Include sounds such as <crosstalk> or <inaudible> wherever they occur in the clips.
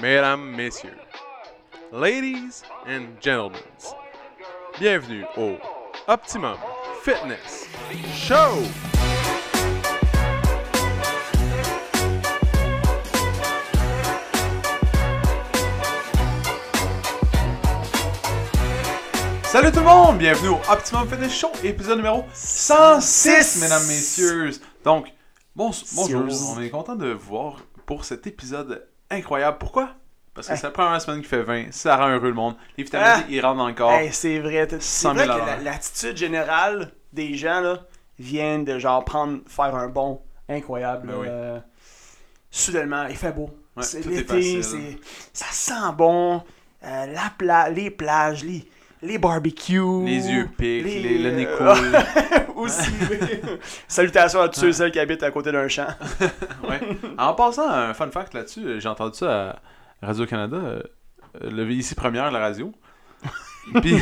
mesdames, messieurs, ladies and gentlemen, bienvenue au Optimum Fitness Show! Salut tout le monde, bienvenue au Optimum Fitness Show, épisode numéro 106, mesdames, messieurs. Donc, bon, bonjour, on est content de vous voir pour cet épisode incroyable. Pourquoi? Parce que Hey. c'est la première semaine qui fait 20, ça rend heureux le monde. Les vitamines Ah. D, ils rentrent corps. Hey, c'est vrai. C'est 100 vrai 000 que la- l'attitude générale des gens là, viennent de genre prendre, faire un bond incroyable. Ben oui. euh, soudainement, il fait beau. Ouais, c'est l'été, ça sent bon. Euh, la pla les plages, les, les barbecues. Les yeux piquent, les- les- le nez euh, coule. <laughs> Aussi. <laughs> Salutations à tous ceux et celles qui habitent à côté d'un champ. <laughs> Ouais. En passant, un fun fact là-dessus, j'ai entendu ça à Radio-Canada, euh, le ici première, la radio. <laughs> Puis,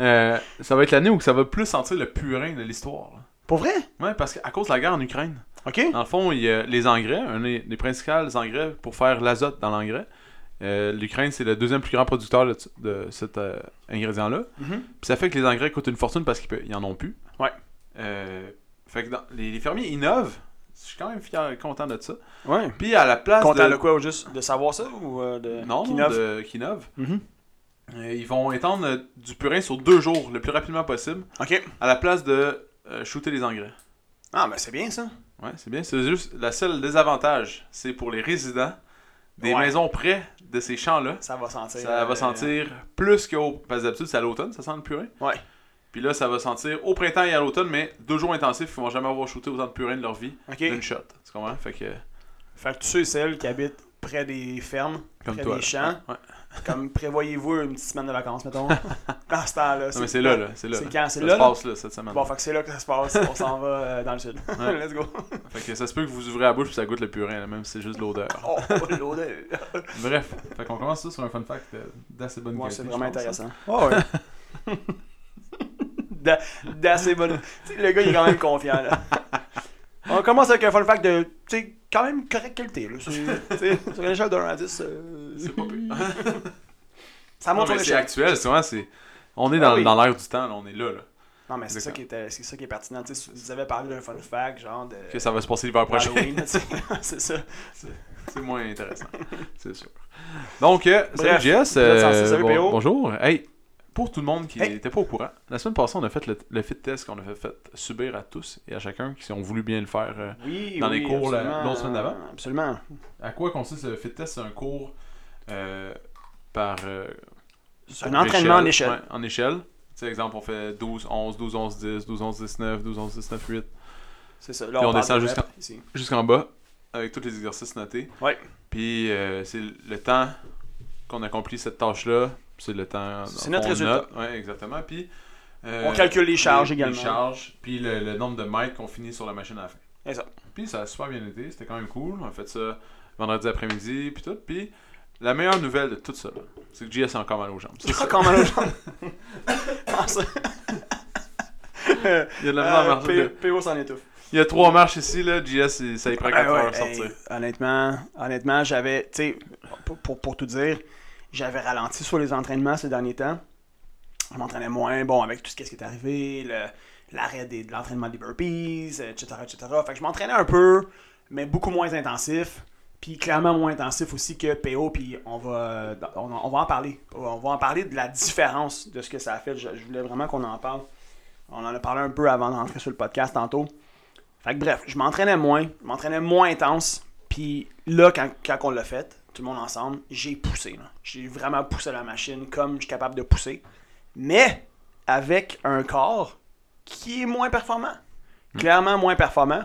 euh, ça va être l'année où ça va plus sentir le purin de l'histoire. Pour vrai? Ouais, parce qu'à cause de la guerre en Ukraine, Ok. dans le fond, il y a les engrais, un des, des principaux engrais pour faire l'azote dans l'engrais. Euh, L'Ukraine, c'est le deuxième plus grand producteur de, de cet euh, ingrédient-là. Mhm. Puis ça fait que les engrais coûtent une fortune parce qu'ils pe- ils en ont plus. Ouais. Euh, fait que dans- les, les fermiers innovent. Je suis quand même fier, content de ça. Ouais. Puis à la place Content de... de quoi, juste de savoir ça ou euh, de. Non, de Kinov. Mhm. Euh, ils vont étendre euh, du purin sur deux jours, le plus rapidement possible, Ok. à la place de euh, shooter les engrais. Ah, ben c'est bien ça. Ouais, c'est bien. C'est juste la seule désavantage, c'est pour les résidents des Ouais. maisons près de ces champs-là. Ça va sentir. Ça va sentir plus qu'au. Parce que d'habitude, c'est à l'automne, ça sent le purin. Ouais. Puis là, ça va sentir au printemps et à l'automne, mais deux jours intensifs, ils vont jamais avoir shooté autant de purin de leur vie Ok. d'une shot. Tu comprends? Fait que. Fait que tous ceux et celles qui habitent près des fermes, Comme près toi. des champs, Ouais. comme prévoyez-vous une petite semaine de vacances, mettons. <laughs> Dans ce temps-là. Non, mais c'est là, là. C'est là. C'est là. quand? C'est ça là, se passe là, cette semaine. Bon, fait que c'est là que ça se passe. On s'en va euh, dans le sud. Ouais. <laughs> Let's go. Fait que ça se peut que vous ouvrez la bouche puis ça goûte le purin, là, même si c'est juste de l'odeur. Oh, l'odeur. <laughs> Bref, fait qu'on commence ça sur un fun fact euh, d'assez bonne qualité. c'est vraiment pense, intéressant. Oh, ouais. D'a- D'assez bonne. Le gars, il est quand même confiant, là. On commence avec un fun fact de, tu sais, quand même correcte qualité, là. Sur une échelle de 1 à 10, euh, C'est pas pire. <laughs> ça Non, monte sur mais c'est actuel, souvent c'est. On est Ah dans, oui. dans l'air du temps, là, on est là, là. Non, mais c'est ça, qui était- c'est ça qui est pertinent. Tu sais, vous avez parlé d'un fun fact, genre de. Que ça va se passer l'hiver prochain. <laughs> C'est ça. c'est moins intéressant, c'est sûr. Donc, euh, salut Jess. épisode 106, salut, bon- PO. bonjour. Hey, pour tout le monde qui Hey. n'était pas au courant, la semaine passée, on a fait le, le fit test qu'on a fait, fait subir à tous et à chacun qui ont voulu bien le faire. euh, Oui, Dans oui, les cours, la- l'autre semaine d'avant. Absolument. À quoi consiste le fit test? C'est un cours euh, par. euh, C'est un entraînement en échelle. Ouais, en échelle. Tu sais, exemple, on fait 12, 11, 12, 11, 10, 12, 11, 19, 12, 11, 19, 8. C'est ça. Là, Puis on parle descend. Jusqu'en bas, avec tous les exercices notés. Ouais. Puis euh, c'est le temps qu'on accomplit cette tâche-là. C'est le temps. C'est notre résultat. Ouais, exactement. Puis. euh, On calcule les charges les- également. Les charges, puis le, le nombre de mètres qu'on finit sur la machine à la fin. Ça. Puis ça a super bien été, c'était quand même cool. On a fait ça vendredi après-midi, puis tout. Puis la meilleure nouvelle de tout ça, c'est que JS a encore mal aux jambes. Ça. crois qu'on mal aux jambes. <laughs> Il y a de la misère à Euh, marcher, PO s'en étouffe. Il y a trois marches ici, là. JS, il- ça y prend 4 Ah heures à hey, sortir. honnêtement, honnêtement, j'avais, tu sais, pour, pour, pour tout dire, j'avais ralenti sur les entraînements ces derniers temps. Je m'entraînais moins, bon, avec tout ce qui est arrivé, l'arrêt de l'entraînement des burpees, etc., etc. Fait que je m'entraînais un peu, mais beaucoup moins intensif. Puis clairement moins intensif aussi que PO, puis on va, on, va en parler. On va en parler de la différence de ce que ça a fait. Je, je voulais vraiment qu'on en parle. On en a parlé un peu avant d'entrer sur le podcast tantôt. Fait que bref, je m'entraînais moins, je m'entraînais moins intense. Puis là, quand, quand on l'a fait, tout le monde ensemble, j'ai poussé. J'ai vraiment poussé la machine comme je suis capable de pousser. Mais avec un corps qui est moins performant. Clairement moins performant.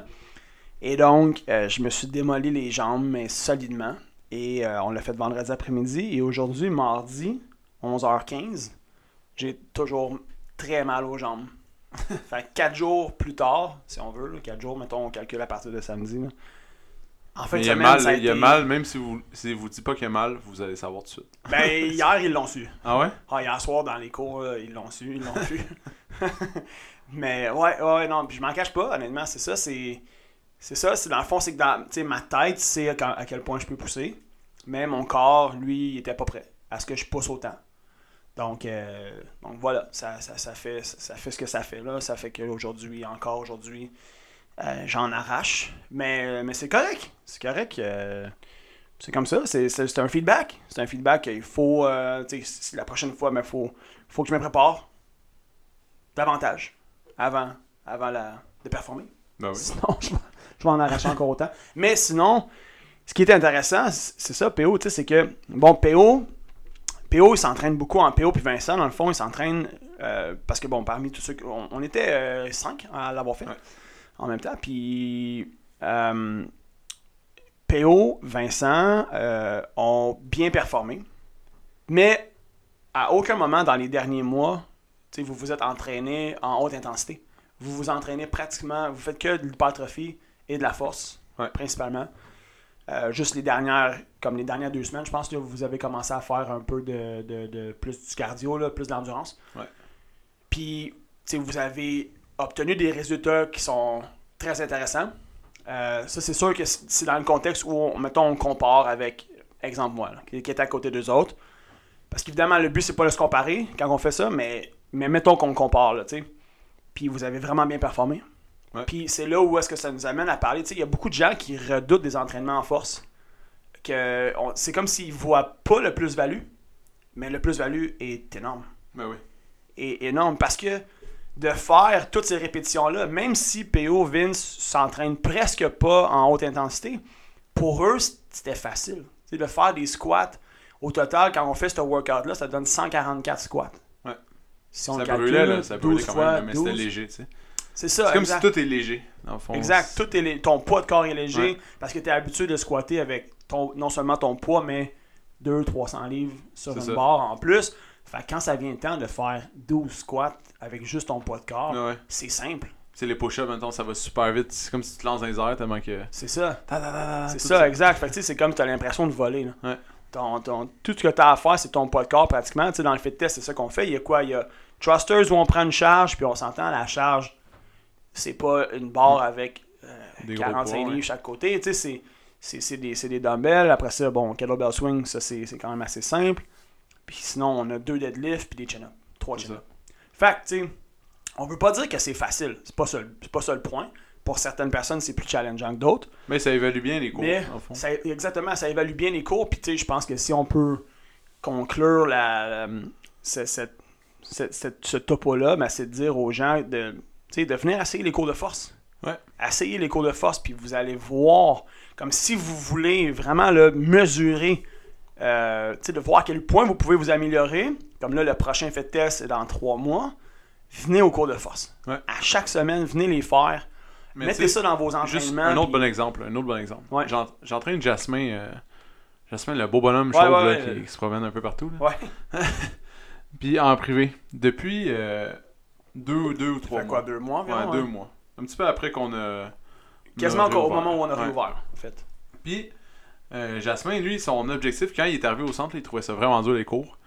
Et donc, euh, je me suis démoli les jambes, mais solidement. Et euh, on l'a fait vendredi après-midi. Et aujourd'hui, mardi, 11h15, j'ai toujours très mal aux jambes. <laughs> fait que 4 jours plus tard, si on veut, 4 jours, mettons, on calcule à partir de samedi. là. En de il y a mal, il y a mal, même si vous si vous dites pas qu'il y a mal, vous allez savoir tout de suite. Ben, hier, ils l'ont su. Ah ouais? Ah, hier soir, dans les cours, là, ils l'ont su, ils l'ont su. <laughs> Mais ouais, ouais, non, puis je m'en cache pas, honnêtement, c'est ça, c'est. C'est ça, c'est dans le fond, c'est que dans tu sais, ma tête, c'est à quel point je peux pousser. Mais mon corps, lui, il était pas prêt à ce que je pousse autant. Donc, euh, donc voilà, ça, ça, ça fait, ça fait ce que ça fait là. Ça fait qu'aujourd'hui, encore aujourd'hui, euh, j'en arrache. Mais, mais c'est correct. C'est correct. euh, c'est comme ça. C'est, c'est, c'est un feedback. C'est un feedback. Il faut, euh, la prochaine fois, il faut, faut que je me prépare davantage avant, avant la, de performer. Ben oui. Sinon, <laughs> je vais, je vais en arracher encore autant. Mais sinon, ce qui était intéressant, c'est ça, PO, c'est que, bon, PO, PO, il s'entraîne beaucoup en PO, puis Vincent, dans le fond, il s'entraîne, euh, parce que, bon, parmi tous ceux, on, on était euh, cinq à l'avoir fait Ouais. En même temps, puis euh, PO, Vincent euh, ont bien performé, mais à aucun moment dans les derniers mois, vous vous êtes entraîné en haute intensité. Vous vous entraînez pratiquement, vous faites que de l'hypertrophie et de la force, Ouais. principalement. Euh, juste les dernières, comme les dernières deux semaines, je pense que vous avez commencé à faire un peu de, de- de plus du cardio, là, plus d'endurance. Ouais. Puis, vous avez obtenu des résultats qui sont très intéressants. Euh, ça, c'est sûr que c'est dans le contexte où, on, mettons, on compare avec, exemple, moi, là, qui, est à côté d'eux autres. Parce qu'évidemment, le but, c'est pas de se comparer quand on fait ça, mais, mais mettons qu'on compare, là, tu sais. Puis vous avez vraiment bien performé. Ouais. Puis c'est là où est-ce que ça nous amène à parler. Tu sais, il y a beaucoup de gens qui redoutent des entraînements en force. Que c'est comme s'ils voient pas le plus-value, mais le plus-value est énorme. Ben oui. Est énorme parce que de faire toutes ces répétitions-là, même si PO Vince s'entraîne presque pas en haute intensité, pour eux, c'était facile. Sais, de faire des squats, au total, quand on fait ce workout-là, ça donne 144 squats. Ouais. Si on Ça calcule, brûlait, là, ça 12 brûlait quand même, mais c'était 12. léger, tu sais. C'est ça, C'est comme exact. si tout est léger, dans le fond. Exact. Tout est lé- ton poids de corps est léger Ouais. parce que tu es habitué de squatter avec ton, non seulement ton poids, mais 200-300 livres sur C'est une ça. barre en plus. Fait que quand ça vient le temps de faire 12 squats avec juste ton poids de corps, Ouais, c'est simple. C'est les push-ups, maintenant, ça va super vite. C'est comme si tu te lances dans les airs tellement que. C'est ça. C'est ça, exact. Fait que tu sais, c'est comme tu as l'impression de voler. là. Ouais. Ton- ton- tout ce que tu as à faire, c'est ton poids de corps pratiquement. Dans le fit test, c'est ça qu'on fait. Il y a quoi? Il y a thrusters où on prend une charge, puis on s'entend, la charge, c'est pas une barre avec euh, Mm. Des gros 45 poids, livres ouais. chaque côté. Tu sais, c'est- des, des dumbbells. Après ça, bon, kettlebell swing, ça c'est quand même assez simple. Puis sinon, on a deux deadlifts, puis des chin-ups. Trois chin-ups. Fait que, tu sais, on veut pas dire que c'est facile. C'est pas ça, le- pas ça le point. Pour certaines personnes, c'est plus challengeant que d'autres. Mais ça évalue bien les cours, Mais en fond. ça, exactement, ça évalue bien les cours. Puis tu sais, je pense que si on peut conclure la, la- ce, cette- cette- cette- ce topo-là, ben, c'est de dire aux gens de, de venir essayer les cours de force. Ouais. Essayez les cours de force, puis vous allez voir, comme si vous voulez vraiment là, mesurer, euh, de voir à quel point vous pouvez vous améliorer. Comme là, le prochain fait test c'est dans trois mois. Venez au cours de force. Ouais. À chaque semaine, venez les faire. Mais Mettez ça dans vos Juste entraînements. un autre bon exemple. Un autre bon exemple. Ouais. J'entraîne Jasmin. euh, Jasmin, le beau bonhomme Ouais, chauve ouais, là, ouais. qui, qui se promène un peu partout. Là. Ouais. <laughs> Puis en privé. Depuis euh, deux, deux ou trois fait mois. quoi, deux mois environ, deux mois. Un petit peu après qu'on a. Quasiment au moment où on a Ouais. réouvert, en fait. Puis, Jasmin, lui, son objectif, quand il est arrivé au centre, il trouvait ça vraiment dur les cours.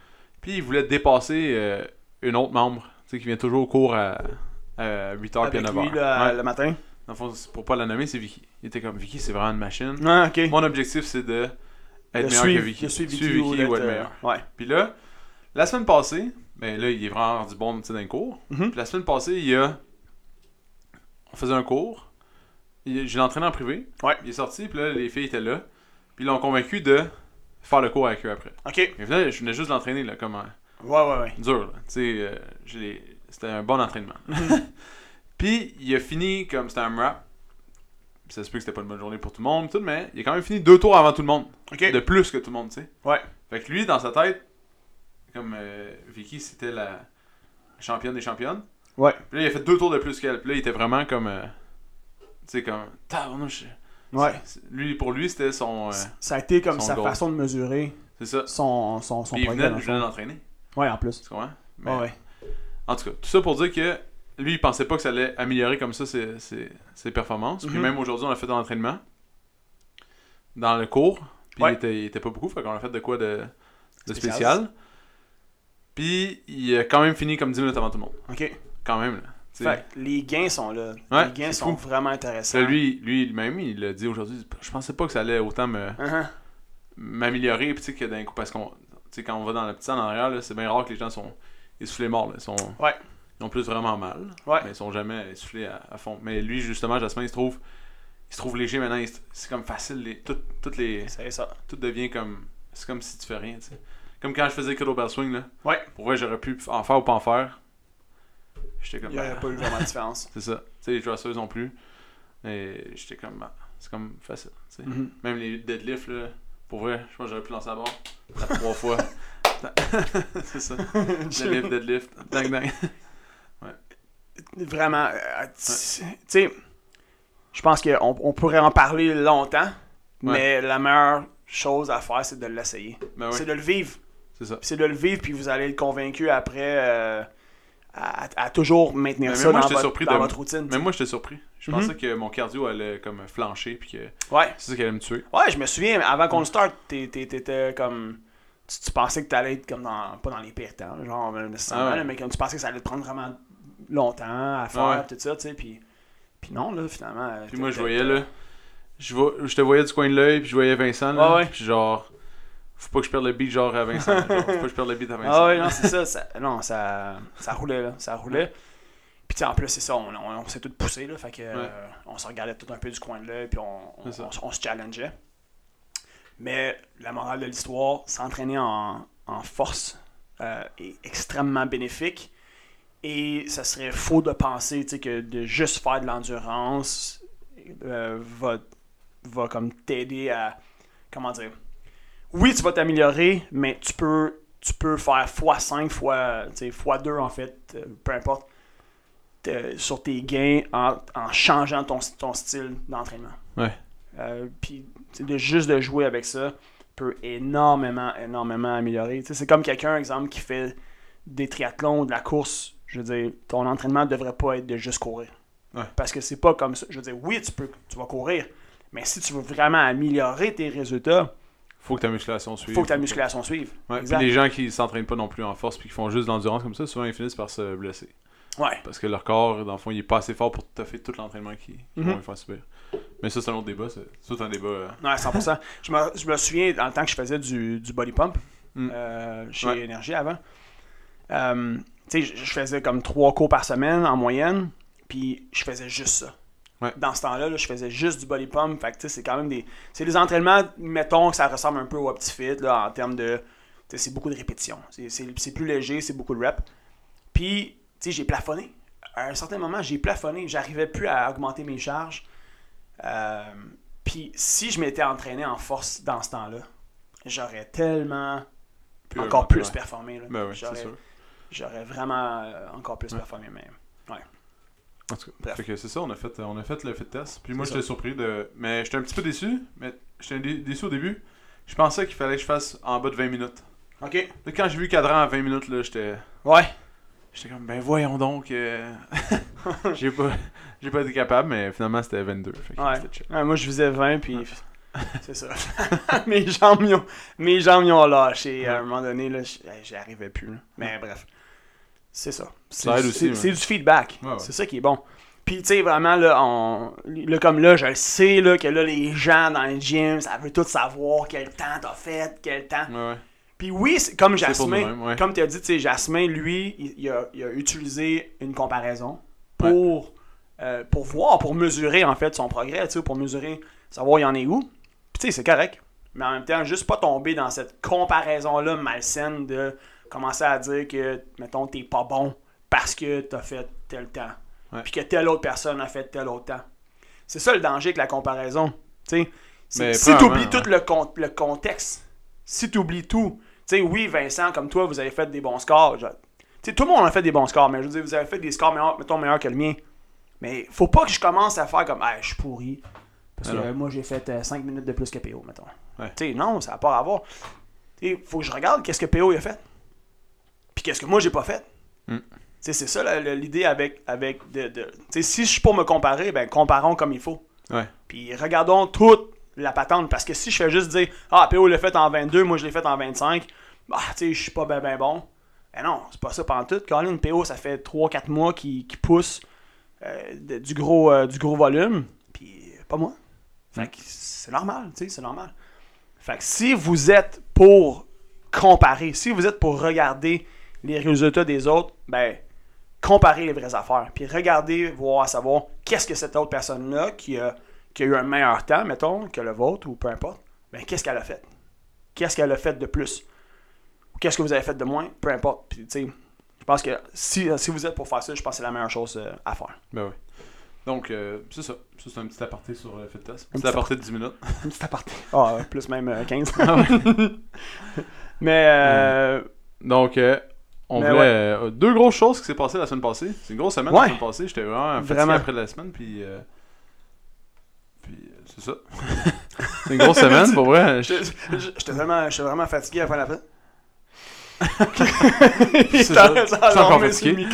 Puis, il voulait dépasser euh, une autre membre, tu sais, qui vient toujours au cours à, 8h puis à Avec 9h. lui, le matin? Dans le fond, pour pas la nommer, c'est Vicky. Il était comme Vicky, c'est vraiment une machine. Ah, ok. Mon objectif, c'est de être De meilleur suivre- que Vicky. de suivre Vicky ou Vicky d'être, ou être euh, meilleur. Ouais. Puis là, la semaine passée, ben là, il est vraiment rendu bon dans les cours. Mhm. Puis la semaine passée, il y a. On faisait un cours. Je l'ai entraîné en privé. Ouais. Il est sorti, puis là, les filles étaient là. Puis ils l'ont convaincu de faire le cours avec eux après. Ok. Mais là, je venais juste l'entraîner, là, comme un Ouais, ouais, ouais. dur, là. Tu sais, euh, c'était un bon entraînement. <laughs> <laughs> puis il a fini comme c'était un rap. Ça se peut que c'était pas une bonne journée pour tout le monde, tout, mais il a quand même fini deux tours avant tout le monde. Ok. De plus que tout le monde, tu sais. Ouais. Fait que lui, dans sa tête, comme euh, Vicky, c'était la championne des championnes. Ouais. Puis là, il a fait deux tours de plus qu'elle. Puis là, il était vraiment comme. euh, tu sais, comme. Tabarnouche. Ouais. Lui, pour lui, c'était son. euh, Ça a été comme sa goal. façon de mesurer c'est ça. son, son, son Puis il venait, dans l'entraîner. Ouais, en plus. Tu comprends? Mais, Ouais, ouais. En tout cas, tout ça pour dire que lui, il pensait pas que ça allait améliorer comme ça ses, ses, ses performances. Puis Mhm. même aujourd'hui, on a fait de l'entraînement dans le cours. Puis Ouais. il, était, il était pas beaucoup, fait qu'on a fait de quoi de, de Spécial. spécial. Puis il a quand même fini comme 10 minutes avant tout le monde. Ok. Quand même, là. Fait les gains sont là. Ouais, les gains sont fou. vraiment intéressants. Lui, lui même, il l'a dit aujourd'hui. Je pensais pas que ça allait autant me, Uh-huh. m'améliorer. Puis tu sais, que d'un coup, parce qu'on. Quand on va dans la petite salle en arrière, c'est bien rare que les gens sont essoufflés morts. Là. Ils, sont, Ouais. ils ont plus vraiment mal. Ouais. Mais ils sont jamais essoufflés à, à fond. Mais lui, justement, Jasmin, il se trouve. Il se trouve léger maintenant. C'est comme facile. Les, tout, toutes les, C'est ça. tout devient comme. C'est comme si tu fais rien, tu sais. Comme quand je faisais kettlebell swing, là. Ouais. Pour vrai, j'aurais pu en faire ou pas en faire. J'étais comme. Il n'y aurait bah, pas eu vraiment de différence. <laughs> C'est ça. Tu sais, les thrusters non plus. Et j'étais comme. bah, c'est comme facile, sais. Mhm. Même les deadlifts, là. Pour vrai, je pense que j'aurais pu lancer la barre. Tape trois fois. <laughs> c'est ça. <laughs> Deadlift, deadlift. Dang, dang. Vraiment, euh, tu sais, je pense qu'on on pourrait en parler longtemps, mais la meilleure chose à faire, c'est de l'essayer. Ben C'est de le vivre. c'est ça. C'est de le vivre, puis vous allez être convaincu après euh, à, à toujours maintenir Mais ça moi, dans, votre, surpris dans de- votre routine. Même moi, j'étais surpris. Je Mhm. pensais que mon cardio allait comme flancher, puis que Ouais. c'est ça qui allait me tuer. Ouais, je me souviens, avant qu'on le start, t'es- t'es- t'étais comme. Tu, tu pensais que t'allais être comme dans. Pas dans les pires temps, genre euh, nécessairement, Ah ouais. mais comme tu pensais que ça allait te prendre vraiment longtemps à faire, Ah ouais. tout ça, tu sais, puis. Puis non, là, finalement. Puis moi, je voyais, là. Je, vois, je te voyais du coin de l'œil, puis je voyais Vincent, là. Puis genre. Faut pas que je perde le beat, genre, à Vincent. <laughs> genre, faut pas que je perde le beat à Vincent. Ah ouais, non, c'est ça, ça. Non, ça, ça roulait, là. Ça roulait. Puis, en plus, c'est ça, on, on, on s'est tous poussés, là. Fait que, euh, on se regardait tout un peu du coin de l'œil, puis on, on, se challengeait. Mais la morale de l'histoire, s'entraîner en, en force euh, est extrêmement bénéfique. Et ça serait faux de penser, que de juste faire de l'endurance euh, va, va comme t'aider à. Comment dire Oui, tu vas t'améliorer, mais tu peux, tu peux faire x5, fois, tu sais, x2 en fait, euh, peu importe, sur tes gains en, en changeant ton, ton style d'entraînement. Ouais. Euh, Puis de juste de jouer avec ça peut énormément, énormément améliorer. C'est comme quelqu'un, exemple, qui fait des triathlons ou de la course. Je veux dire, ton entraînement ne devrait pas être de juste courir. Ouais. Parce que c'est pas comme ça. Je veux dire, oui, tu peux, tu vas courir, mais si tu veux vraiment améliorer tes résultats, Faut que ta musculation suive. faut que ta musculation suive. Ouais, Exact. puis les gens qui s'entraînent pas non plus en force puis qui font juste de l'endurance comme ça, souvent ils finissent par se blesser. Ouais. Parce que leur corps, dans le fond, il est pas assez fort pour tout fait tout l'entraînement qu'ils qu'ils Mhm. vont lui faire subir. Mais ça, c'est un autre débat. C'est c'est tout un débat. euh, Ouais, 100%. je, me, je me souviens, dans le temps que je faisais du, du body pump Mm. euh, chez Ouais. Énergie avant, euh, tu sais, je, je faisais comme trois cours par semaine en moyenne, puis je faisais juste ça. Ouais. Dans ce temps-là, là, je faisais juste du body pump. Fait que, tu sais, c'est quand même des. C'est des entraînements, mettons que ça ressemble un peu au OptiFit là, en termes de. C'est beaucoup de répétitions. C'est- C'est c'est plus léger, c'est beaucoup de reps. Puis, tu sais, j'ai plafonné. À un certain moment, j'ai plafonné. J'arrivais plus à augmenter mes charges. Euh, puis si je m'étais entraîné en force dans ce temps-là, j'aurais tellement plus encore plus ouais. performé. là. Ben oui, j'aurais, sûr. j'aurais vraiment euh, encore plus Ouais. performé. Mais En tout cas, Bref. fait que c'est ça, on a fait, on a fait le fit test. Puis moi, j'étais surpris de. Mais j'étais un petit peu déçu. Mais j'étais dé- déçu au début. Je pensais qu'il fallait que je fasse en bas de 20 minutes. ok. Là, quand j'ai vu cadran à 20 minutes, là, j'étais. Ouais. J'étais comme, ben voyons donc. euh, <laughs> j'ai pas, j'ai pas été capable, mais finalement c'était 22. Fait que Ouais. moi, je visais 20, puis <laughs> c'est ça. <laughs> mes, jambes, ont, mes jambes, ont lâché. À un moment donné, là, j'y arrivais plus. là. Mais bref, c'est ça. C'est, Ça aide du- aussi, c'est- ouais. c'est du feedback. Ouais, ouais. C'est ça qui est bon. Puis, tu sais, vraiment, là, on, là, comme là, je le sais, là, que là, les gens dans le gym, ça veut tout savoir quel temps t'as fait, quel temps. Ouais. Puis oui, comme Jasmin, comme tu as dit, tu sais, Jasmin, lui, il, il a, il a utilisé une comparaison pour, euh, pour voir, pour mesurer en fait son progrès, tu sais, pour mesurer, savoir il en est où. Puis tu sais, c'est correct. Mais en même temps, juste pas tomber dans cette comparaison-là malsaine de commencer à dire que, mettons, t'es pas bon parce que t'as fait tel temps. Puis que telle autre personne a fait tel autre temps. C'est ça le danger avec la comparaison. Tu sais, C'est- Mais si tu oublies tout le, con- le contexte, si tu oublies tout, tu sais, oui, Vincent, comme toi, vous avez fait des bons scores. je- tout le monde a fait des bons scores, mais je veux dire, vous avez fait des scores meilleurs, mettons, meilleurs que le mien. Mais faut pas que je commence à faire comme, ah, je suis pourri. Parce que euh, moi, j'ai fait 5 minutes de plus que PO, mettons. Ouais. Tu sais, non, ça n'a pas à voir. Sais, faut que je regarde qu'est-ce que PO il a fait. Puis qu'est-ce que moi, j'ai pas fait? Mm. Sais, c'est ça l'idée avec, avec de, si je suis pour me comparer, ben comparons comme il faut. Ouais. Puis regardons toute la patente. Parce que si je fais juste dire Ah, PO l'a fait en 22, moi je l'ai fait en 25, bah, tu sais, je suis pas ben ben bon. Ben non, c'est pas ça pendant tout. Colin PO, ça fait 3-4 mois qu'il pousse euh, de- du, gros, euh, du gros volume. Puis euh, pas moi. Fait que c'est normal, tu sais, c'est normal. Fait que si vous êtes pour comparer, si vous êtes pour regarder les résultats des autres, ben, comparez les vraies affaires. Puis regardez, voir, savoir qu'est-ce que cette autre personne-là qui a, qui a eu un meilleur temps, mettons, que le vôtre ou peu importe, ben, qu'est-ce qu'elle a fait? Qu'est-ce qu'elle a fait de plus? Ou Qu'est-ce que vous avez fait de moins? Peu importe. Puis, tu sais, je pense que si, si vous êtes pour faire ça, je pense que c'est la meilleure chose euh, à faire. Ben oui. Donc, euh, c'est ça. Ça, c'est un petit aparté sur le fit test. Un Un petit petit aparté de 10 minutes. <laughs> Une petite aparté. <laughs> Ah, plus même euh, 15. Ah <laughs> Mais, euh, Donc, euh, on Mais voulait ouais. euh, deux grosses choses qui s'est passées la semaine passée. C'est une grosse semaine Ouais. la semaine passée. J'étais vraiment fatigué Vraiment. après la semaine. Puis, euh, puis euh, c'est ça. <laughs> c'est une grosse semaine, pour vrai. <laughs> j'étais vraiment, j'étais vraiment fatigué à la fin. <laughs> C'est ça. Je suis encore fatigué.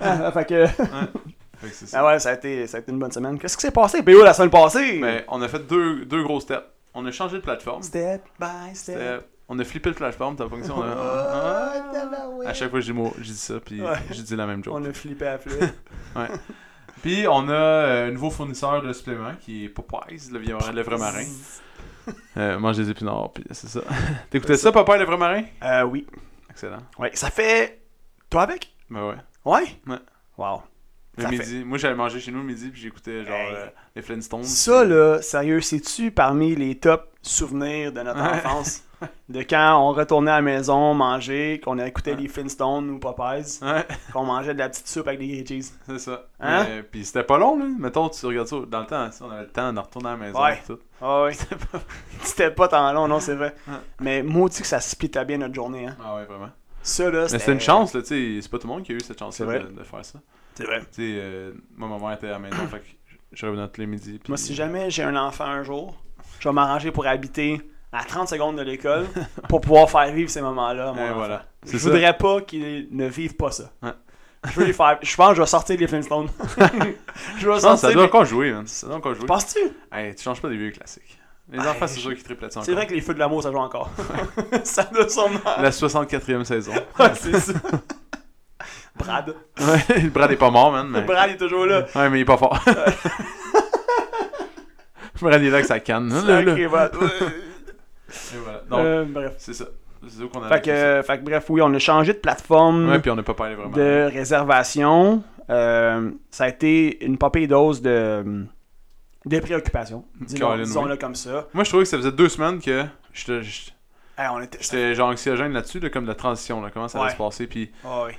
ah, fait que, Fait que ça. ah ouais, ça a, été, ça a été une bonne semaine. Qu'est-ce qui s'est passé, PO, la semaine passée? Mais on a fait deux, deux gros steps. On a changé de plateforme. Step by step. On a flippé le plateforme, t'as pas que ça? On a- Ah, tabarouette. À chaque fois je dis, mot, je dis ça, puis Ouais. je dis la même joke. On a flippé à flip. <laughs> Puis on a euh, un nouveau fournisseur de suppléments qui est Popeyes, le, vieux- le vrai marin. <laughs> Euh, mange des épinards, puis c'est ça. <laughs> T'écoutais ça, Popeye, le vrai marin? Euh, oui. Excellent. Ouais, ça fait. Toi avec? Ben ouais. Ouais? Ouais. Wow. Le Ça midi. Moi, j'allais manger chez nous le midi, puis j'écoutais genre Hey. euh, les Flintstones. Ça, puis- là, sérieux, c'est-tu parmi les top souvenirs de notre enfance? De quand on retournait à la maison manger, qu'on a écouté Ouais. les Flintstones ou Popeyes, Ouais, qu'on mangeait de la petite soupe avec des grilled cheese. c'est ça. Hein? Mais- Puis c'était pas long, là. Mettons, tu regardes ça. Dans le temps, on avait le temps de retourner à la maison. Ouais. et tout. Ah oui. <laughs> C'était pas tant long, non, c'est vrai. Ouais. Mais maudit que ça splitait bien notre journée. Hein. Ah ouais, vraiment. Ça, là, Mais c'était c'était une chance, là, tu sais. C'est pas tout le monde qui a eu cette chance C'est de, vrai. de faire ça. C'est vrai. Tu sais, euh, moi, ma mère était à la maison, <coughs> fait que je revenais tous les midis. puis- Moi, si jamais j'ai un enfant un jour, je vais m'arranger pour habiter à 30 secondes de l'école <laughs> pour pouvoir faire vivre ces moments-là voilà. Je ça. voudrais pas qu'ils ne vivent pas ça. Je veux les faire. Je pense que je vais sortir les Flintstones. <laughs> <laughs> je vais Non, sortir. ça doit encore jouer, man. Ça doit encore jouer. Penses-tu? Hey, tu changes pas des vieux classiques. Les enfants, c'est sûr qu'ils triplent là-dessus C'est vrai que les feux de l'amour, ça joue encore. ça doit sûrement. La 64e saison. Ouais, c'est ça. Brad. Ouais, le <laughs> Brad est pas mort, man. Mais... Brad est toujours là. Ouais, mais il est pas fort. <laughs> Brad il est là avec sa canne. Là, là. <laughs> Et voilà. Donc, Euh, bref. c'est ça. C'est ça qu'on a Fait que, euh, fait que bref, oui, on a changé de plateforme Ouais, puis on n'a pas parlé vraiment. de réservation. Euh, ça a été une papille dose de, de préoccupation. Disons- Colin, Disons-le oui. comme ça. Moi, je trouvais que ça faisait deux semaines que j'étais j'étais- Hey, on était. j'étais genre anxiogène là-dessus, là, comme de la transition, là, comment ça allait Ouais. se passer. Puis Ah oui.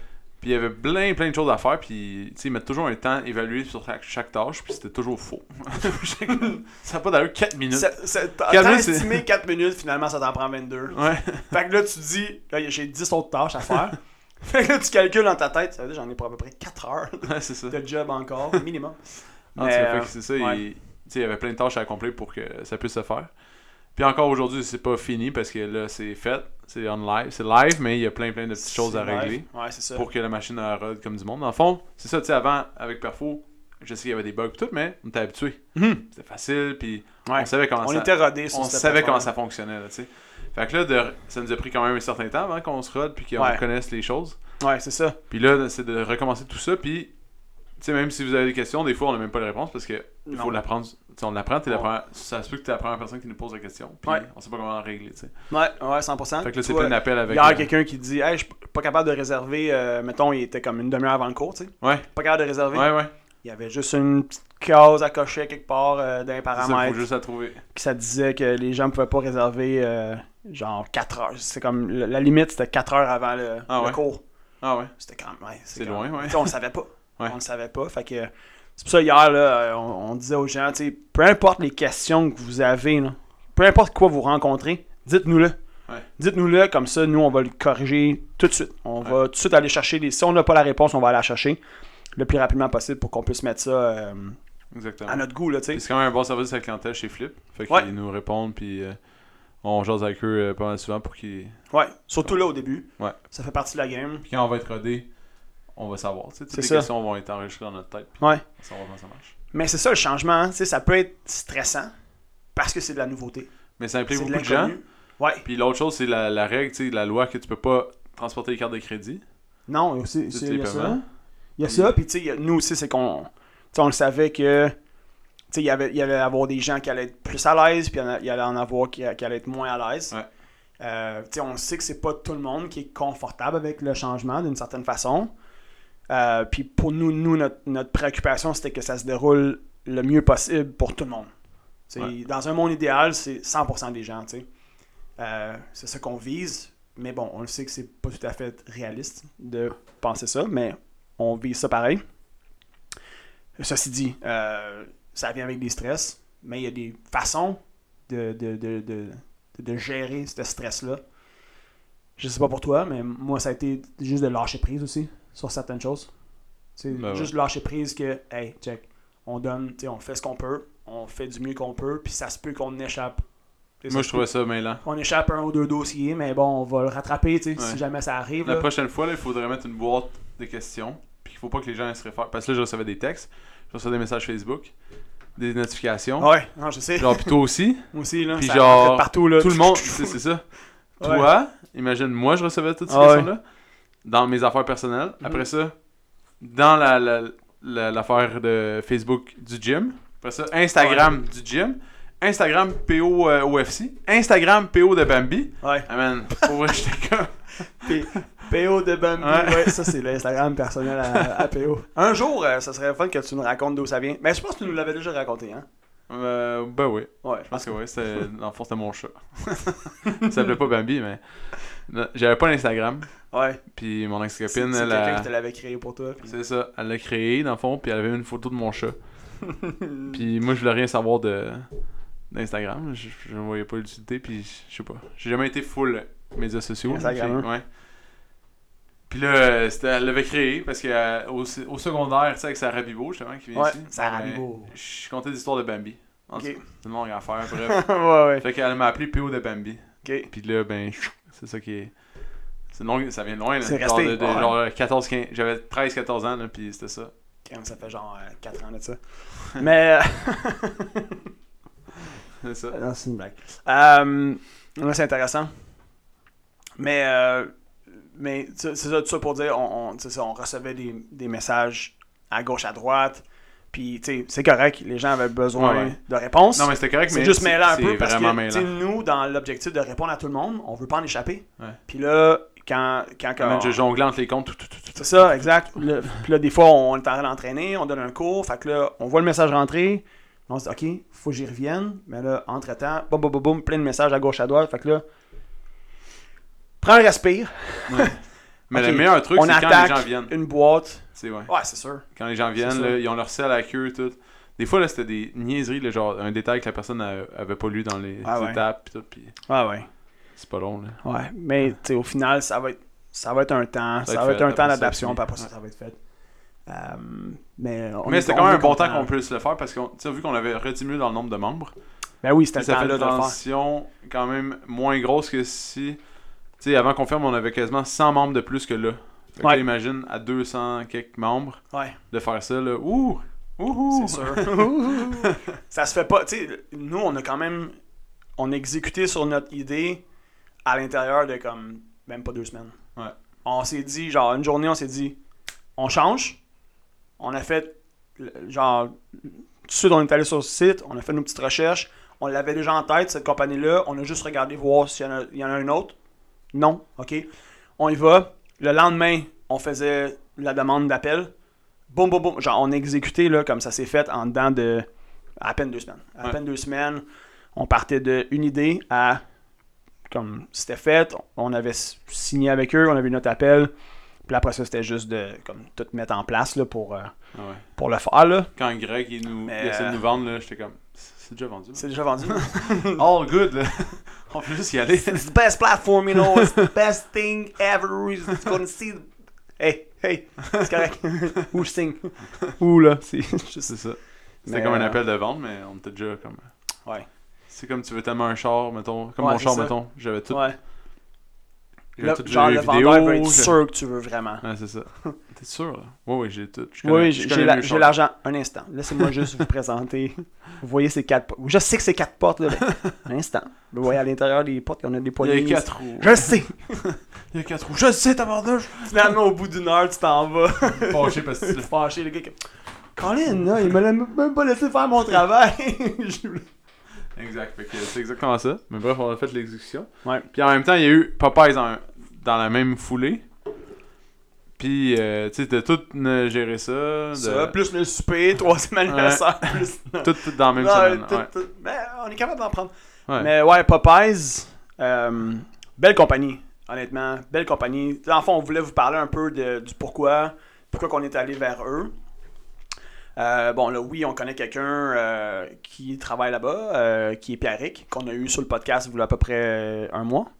Puis il y avait plein, plein de choses à faire. Puis tu sais, ils mettent toujours un temps évalué sur chaque, tâche. Puis c'était toujours faux. <laughs> Ça n'a pas d'allure 4 minutes. T'as estimé 4 minutes, finalement, ça t'en prend 22. Ouais. Fait que là, tu te dis, là, j'ai 10 autres tâches à faire. <laughs> fait que là, tu calcules dans ta tête, ça veut dire j'en ai pour à peu près 4 heures <laughs> ouais, ça. de job encore, minimum. Ah, euh, c'est ça. ouais. il- tu sais, il y avait plein de tâches à accomplir pour que ça puisse se faire. Puis encore aujourd'hui, c'est pas fini parce que là, c'est fait. C'est on live. C'est live, mais il y a plein, plein de petites choses à régler. Ouais, c'est ça. pour que la machine rôde comme du monde. Dans le fond, c'est ça, tu sais, avant, avec Perfo, je sais qu'il y avait des bugs et tout, mais on était habitué. Mhm. C'était facile, puis Ouais. on savait comment On ça... était rodés sur on savait comment ça fonctionnait, tu sais. Fait que là, de- ça nous a pris quand même un certain temps avant qu'on se rode, puis qu'on Ouais. connaisse les choses. Ouais, c'est ça. Puis là, c'est de recommencer tout ça, puis... Sais, même si vous avez des questions, des fois, on n'a même pas de réponse parce que il faut l'apprendre. On l'apprend, t'es la première... ça se peut que t'es la première personne qui nous pose la question, puis Ouais. on sait pas comment la régler, tu sais. Ouais, ouais, 100%. Fait que là, c'est plein d'appels avec... Hier, euh, quelqu'un qui dit Hey, je suis pas capable de réserver. euh, mettons, il était comme une demi-heure avant le cours, tu sais. Ouais, Pas capable de réserver. ouais, ouais. Il y avait juste une petite case à cocher quelque part euh, d'un ça, paramètre. faut juste à trouver. Qui ça disait que les gens pouvaient pas réserver genre 4 heures. C'est comme la, limite, c'était 4 heures avant le, Ah le ouais? cours. Ah ouais. C'était quand même. Ouais, C'est loin, même- ouais. On savait pas. <laughs> Ouais. On le savait pas. Fait que c'est pour ça hier, là, on, on disait aux gens, peu importe les questions que vous avez, là, peu importe quoi vous rencontrez, dites-nous-le. Ouais. Dites-nous-le, comme ça, nous, on va le corriger tout de suite. On va tout de suite aller chercher les. Si on n'a pas la réponse, on va aller la chercher le plus rapidement possible pour qu'on puisse mettre ça euh, Exactement. à notre goût. C'est quand même un bon service à la clientèle chez Flip. Fait qu'ils nous répondent, puis euh, on jase avec eux euh, pas mal souvent pour qu'ils. Ouais, surtout là au début. Ouais. Ça fait partie de la game. Puis quand on va être rodé, on va savoir. Tu sais, toutes C'est les ça. questions vont être enregistrées dans notre tête, puis Ouais. on va savoir comment ça marche. Mais c'est ça le changement, hein, tu sais, ça peut être stressant parce que c'est de la nouveauté. Mais ça implique de beaucoup de gens. Ouais. Puis l'autre chose, c'est la, la règle, tu sais, la loi que tu peux pas transporter les cartes de crédit. Non, les il y a ça. Il y a ça, puis tu sais, nous aussi, c'est qu'on. On le savait que. Il y avait- y allait avoir des gens qui allaient être plus à l'aise, puis il y allait en avoir qui, qui allaient être moins à l'aise. Ouais. Euh, on sait que c'est pas tout le monde qui est confortable avec le changement d'une certaine façon. Euh, puis pour nous, nous notre, notre préoccupation, c'était que ça se déroule le mieux possible pour tout le monde. Ouais. Dans un monde idéal, c'est 100% des gens. Euh, c'est ça qu'on vise, mais bon, on le sait que c'est pas tout à fait réaliste de penser ça, mais on vise ça pareil. Ceci dit, euh, ça vient avec des stress, mais il y a des façons de, de, de, de, de gérer ce stress-là. Je sais pas pour toi, mais moi, ça a été juste de lâcher prise aussi sur certaines choses. C'est Ben ouais. juste lâcher prise que, hey, check, on donne, tu sais, on fait ce qu'on peut, on fait du mieux qu'on peut, puis ça se peut qu'on échappe. Moi, je trouvais ça mêlant. qu'on échappe un ou deux dossiers, mais bon, on va le rattraper, tu sais, Ouais. si jamais ça arrive. La là. prochaine fois, là, il faudrait mettre une boîte de questions. Puis il faut pas que les gens se réfèrent. Parce que là, je recevais des textes, je recevais des messages Facebook, des notifications. Ouais, non, je sais. Genre, puis toi aussi. <laughs> Moi aussi, là. Puis genre, partout, là. Tout le monde, <laughs> c'est c'est ça. Ouais. Toi, imagine, moi, je recevais toutes ces Ah ouais. Dans mes affaires personnelles. Mhm. Après ça, dans la- la- la- l'affaire de Facebook du gym. Après ça, Instagram du gym. Instagram PO euh, OFC. Instagram PO de Bambi. Ouais. Ah man, pour vrai, j'étais comme. <laughs> PO de Bambi, Ouais. ouais. ça c'est l'Instagram personnel à, à PO. Un jour, euh, ça serait fun que tu nous racontes d'où ça vient. Mais je pense que tu nous l'avais déjà raconté, hein. Euh, ben oui. Ouais, Je pense que oui, c'était, <laughs> dans le fond, c'était mon chat. <laughs> ça s'appelait pas Bambi, mais. J'avais pas l'Instagram. Ouais. Puis mon C'est ex-copine, c'est elle quelqu'un a. qui te l'avait créé pour toi. puis- C'est ça, elle l'a créé dans le fond, puis elle avait une photo de mon chat. <laughs> Puis moi, je voulais rien savoir de d'Instagram. Je, ne voyais pas l'utilité, puis je sais pas. J'ai jamais été full médias sociaux. Instagrammeur. Puis, ouais. Puis là, euh, elle l'avait créé parce qu'au au secondaire, tu sais, avec Sarah Bibo, justement, qui vient Ouais, ici. Sarah ben, Bibo. Je comptais des histoires de Bambi. En tout C'est une longue affaire, <laughs> bref. ouais, ouais. fait qu'elle m'a appelé PO de Bambi. Ok. Puis là, ben, c'est ça qui est. C'est long, ça vient de loin, là. C'est resté, de- de- ouais. genre 14, 15. J'avais 13, 14 ans, là, puis c'était ça. Quand ça fait genre 4 ans de ça. <laughs> Mais. euh, <laughs> C'est ça. non, c'est une blague. Euh, c'est intéressant. Mais. euh, mais c'est ça, tout ça pour dire, on, on, c'est ça, on recevait des, des messages à gauche, à droite. Puis, tu sais, c'est correct, les gens avaient besoin Ouais, ouais. de réponses. Non, mais c'était correct, mais. C'est juste mêlant un peu parce que nous, dans l'objectif de répondre à tout le monde, on veut pas en échapper. Puis là, quand. quand, quand je jongle entre les comptes. tout, tout, tout, tout. c'est ça, exact. Le- puis là, des fois, on est en train d'entraîner, on donne un cours. Fait que là, on voit le message rentrer. On se dit, OK, faut que j'y revienne. Mais là, entre-temps, boum, boum, boum, boum, plein de messages à gauche, à droite. Fait que là, prends un respire. Mais Ok, le meilleur truc, c'est quand les gens viennent. une boîte. C'est ouais. Ouais, c'est sûr. Quand les gens viennent, là, ils ont leur sel à la queue, tout. Des fois, là, c'était des niaiseries, là, genre un détail que la personne a- avait pas lu dans les Ah ouais. étapes, pis tout, pis Ouais, ouais. c'est pas long, là. Ouais. Mais, tu sais, au final, ça va être, ça va être un temps. Ça, Ça va être un temps d'adaptation. puis- après ça, ouais. ça va être fait. Euh, mais Mais c'était quand même un bon temps qu'on puisse le faire parce sais, vu qu'on avait rediminué dans le nombre de membres, Ben oui, c'était temps-là de faire. transition quand même moins grosse que si. Tu sais, avant qu'on ferme, on avait quasiment 100 membres de plus que là. Fait que Ouais. là, imagine à 200 quelques membres Ouais. de faire ça, là. Ouh! Ouh! C'est sûr. <laughs> ça se fait pas. Tu sais, nous, on a quand même. On a exécuté sur notre idée à l'intérieur de comme. Même pas deux semaines. Ouais. On s'est dit, genre, une journée, on s'est dit, on change. On a fait. Genre, tout de suite, on est allé sur le site, on a fait nos petites recherches. On l'avait déjà en tête, cette compagnie-là. On a juste regardé voir s'il y, en a- il y en a un autre. Non. OK. On y va. Le lendemain, on faisait la demande d'appel. Boum, boum, boum. Genre, on a exécuté là, comme ça s'est fait en dedans de à peine deux semaines. À Ouais. peine deux semaines, on partait de une idée à comme c'était fait, on avait signé avec eux, on avait eu notre appel. Puis après ça, c'était juste de comme tout mettre en place là, pour, euh, Ah ouais. pour le faire. Là. Quand Greg il nous il essaie de euh, nous vendre, là, j'étais comme. C'est déjà vendu. C'est déjà vendu. <laughs> All good, là. On peut juste y aller. It's the best platform, you know. It's the best thing ever. It's gonna see. Hey, hey, c'est correct. Ou je signe. Ou là, c'est juste. C'est ça. C'était comme un euh, appel de vente, mais on était déjà comme. Ouais. C'est comme tu veux tellement un char, mettons. Comme Ouais, mon char, ça. mettons. J'avais tout. Ouais. Tout genre, le les vendeur vidéos. va être sûr que tu veux vraiment. Ouais, c'est ça. <laughs> T'es sûr, là? Oui, oui, j'ai tout. Je Oui, j'ai l'argent. Un instant. Laissez-moi juste vous <laughs> présenter. Vous voyez ces quatre portes. Je sais que c'est quatre portes. Là. <laughs> Un instant. Vous voyez à l'intérieur des portes, il y en a des Il poignées. y a quatre roues. Je sais. Il y a quatre roues. Je sais, tabarnouche! Finalement, au bout d'une heure, tu t'en vas. Fâché parce que tu Fâché, le gars. Colin, là, il m'a même pas laissé faire mon travail. Exact. C'est exactement ça. Mais bref, on a fait l'exécution. Ouais. Puis en même temps, il y a eu Popeyes en- dans la même foulée. Puis, euh, tu sais, de tout euh, gérer ça. De... Ça, plus le souper, troisième anniversaire, <laughs> plus. Tout, tout dans la même Ouais, semaine. tout- ouais. tout- Mais on est capable d'en prendre. Ouais. Mais ouais, Popeyes, euh, belle compagnie, honnêtement. Belle compagnie. En fond, on voulait vous parler un peu de- du pourquoi, pourquoi qu'on est allé vers eux. Euh, bon, là, oui, on connaît quelqu'un euh, qui travaille là-bas, euh, qui est Pierrick, qu'on a eu sur le podcast il y a à peu près un mois.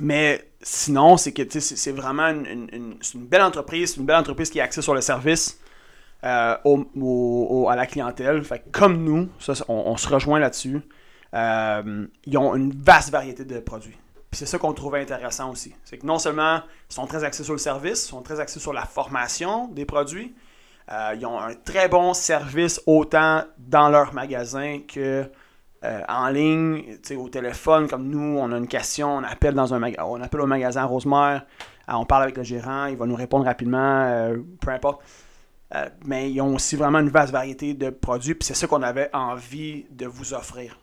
Mais sinon, c'est que c'est vraiment une, belle entreprise, une belle entreprise qui est axée sur le service au- à la clientèle. Fait comme nous, ça, on, se rejoint là-dessus. Ils ont une vaste variété de produits. C'est ça qu'on trouvait intéressant aussi. C'est que non seulement ils sont très axés sur le service, ils sont très axés sur la formation des produits. Euh, ils ont un très bon service autant dans leur magasin que euh, en ligne, au téléphone, comme nous, on a une question, on appelle dans un on appelle au magasin Rosemère, euh, on parle avec le gérant, il va nous répondre rapidement, peu importe. Mais ils ont aussi vraiment une vaste variété de produits, puis c'est ça qu'on avait envie de vous offrir.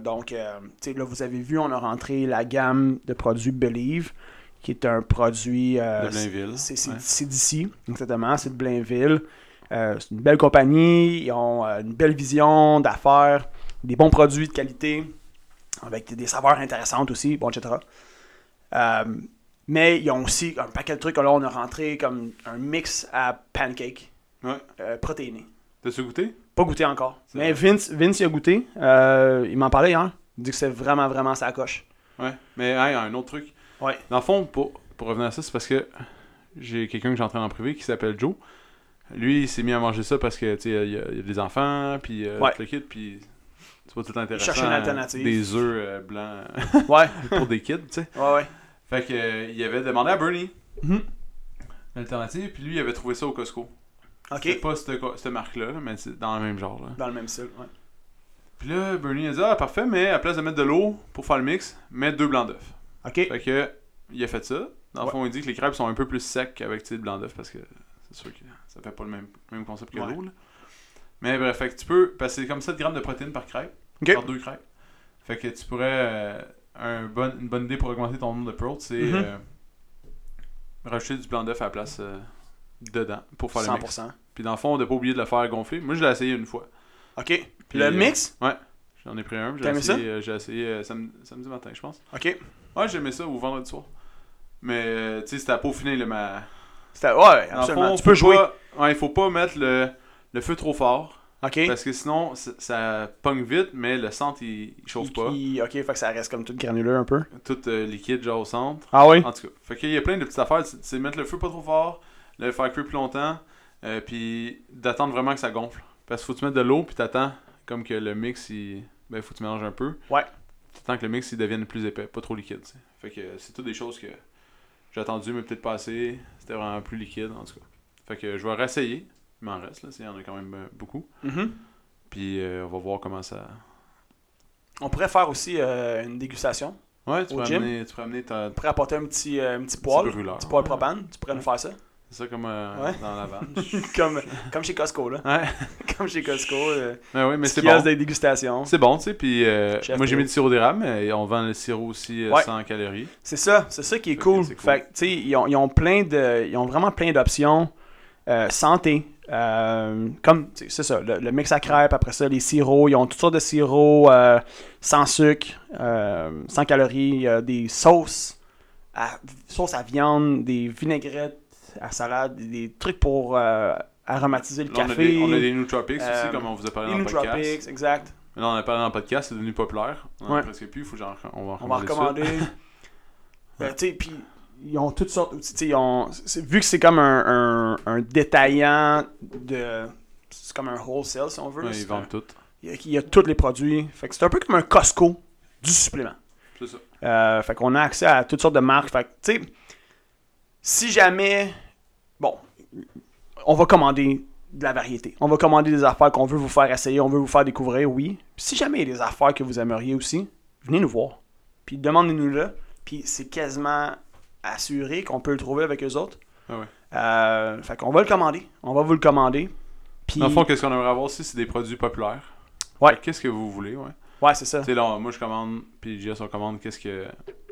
Donc, là, vous avez vu, on a rentré la gamme de produits Believe, qui est un produit. euh, De Blainville. c'est Ouais. d'ici, exactement, c'est de Blainville. Euh, c'est une belle compagnie, ils ont euh, une belle vision d'affaires, des bons produits de qualité, avec des, saveurs intéressantes aussi, bon, etc. Euh, mais ils ont aussi un paquet de trucs. Là, on a rentré comme un mix à pancake Ouais. protéiné. T'as-tu goûté? Pas goûté encore. Mais vrai. Vince, Vince, il a goûté. Il m'en parlait hier. Il dit que c'est vraiment, vraiment sa coche. Ouais. Mais hey, un autre truc. Ouais. Dans le fond, pour, pour revenir à ça, c'est parce que j'ai quelqu'un que j'entraîne en privé qui s'appelle Joe. Lui, il s'est mis à manger ça parce que, tu il y, a- il y a des enfants, puis euh, Ouais. tout le kit, puis c'est pas tout intéressant. cherchait une alternative. Des œufs euh, blancs <laughs> Ouais, <laughs> pour des kids, tu sais. ouais, ouais. Fait que, euh, il avait demandé à Bernie Mhm. l'alternative, puis lui, il avait trouvé ça au Costco. C'est Ok. pas cette, cette marque-là, là, mais c'est dans le même genre. Là. Dans le même style, ouais. Puis là, Bernie a dit Ah, parfait, mais à place de mettre de l'eau pour faire le mix, mets deux blancs d'œufs. Ok. Fait que, il a fait ça. Dans le Ouais. fond, il dit que les crêpes sont un peu plus secs avec tu sais, le blanc d'œuf parce que c'est sûr que ça fait pas le même, même concept que Ouais. l'eau. Mais bref, fait que tu peux passer comme 7 grammes de protéines par crêpe, Ok. par deux crêpes. Fait que tu pourrais. euh, un bon, une bonne idée pour augmenter ton nombre de pearls, c'est Mhm. euh, rajouter du blanc d'œuf à la place euh, dedans pour faire le mix. 100%. Puis dans le fond, de pas oublier de le faire gonfler. Moi, je l'ai essayé une fois. Ok. Puis, le mix? J'en ai pris un. J'ai essayé, samedi, samedi matin, je pense. Ok. Ouais, j'ai aimé ça ou vendredi soir. Mais, euh, tu sais, c'était à peaufiner, là, ma... C'était- Ouais, le absolument. fond, tu peux jouer. pas- Ouais, il faut pas mettre le, le feu trop fort. Ok. Parce que sinon, ça, ça pogne vite, mais le centre, il, il chauffe Il- pas. il- Ok, fait que ça reste comme tout granuleux un peu. Tout euh, liquide, genre au centre. Ah oui? En tout cas, fait qu'il y a plein de petites affaires. C'est c'est mettre le feu pas trop fort, le faire cuire plus longtemps, euh, puis d'attendre vraiment que ça gonfle. Parce qu'il faut que tu mettes de l'eau, puis t'attends comme que le mix, il... ben, faut que tu mélanges un peu. Ouais. T'attends que le mix, il devienne plus épais, pas trop liquide. tu. Fait que c'est toutes des choses que j'ai attendu, mais peut-être pas assez. C'était vraiment plus liquide, en tout cas. Fait que je vais réessayer. Il m'en reste, là. Il y en a quand même euh, beaucoup. Mhm. Puis euh, on va voir comment ça... On pourrait faire aussi euh, une dégustation. Ouais, tu Au peux, gym? amener, tu peux amener ta... On pourrait apporter un petit, euh, un petit poêle. Un petit poêle propane. Tu pourrais nous faire ça. C'est ça comme euh, Ouais. dans la <laughs> vanne. comme, comme chez Costco, là. ouais. <laughs> Comme chez Costco. Euh, Ouais, ouais, mais petit c'est bon. de dégustation. C'est bon, tu sais. Puis euh, moi, j'ai mis du sirop d'érable, mais on vend le sirop aussi euh, Ouais. sans calories. C'est ça, c'est ça qui est cool. c'est cool. Fait que, tu sais, ils ont, ils ont plein de, ils ont vraiment plein d'options euh, santé. Euh, comme, c'est ça, le, le mix à crêpes, après ça, les sirops, ils ont toutes sortes de sirops sans sucre, sans calories, il y a des sauces, à, sauces à viande, des vinaigrettes à salade, des, trucs pour euh, aromatiser le Là, on, a café. des, on a des nootropics Euh, aussi, comme on vous a parlé dans le podcast. nootropics, exact. Là, on a parlé dans le podcast, c'est devenu populaire. On Ouais. presque plus, faut j'en- on va en On va recommander. Euh, <laughs> tu sais, puis ils ont toutes sortes. tu sais, ils ont- c'est- vu que c'est comme un, un, un détaillant de. C'est comme un wholesale, si on veut. Ouais, ils vendent tout. il, y a, il y a tous les produits. Fait que c'est un peu comme un Costco du supplément. C'est ça. Euh, fait qu'on a accès à toutes sortes de marques. Fait que, tu sais, si jamais. On va commander de la variété. On va commander des affaires qu'on veut vous faire essayer, on veut vous faire découvrir, oui. Puis si jamais il y a des affaires que vous aimeriez aussi, venez nous voir. Puis demandez-nous-le. Puis c'est quasiment assuré qu'on peut le trouver avec eux autres. Ah ouais. Euh, fait qu'on va le commander. On va vous le commander. Puis, Dans le fond, qu'est-ce qu'on aimerait avoir aussi, c'est des produits populaires. Ouais. Qu'est-ce que vous voulez, ouais? ouais, c'est ça. Tu sais, là, moi, je commande, puis Jess, on commande qu'est-ce que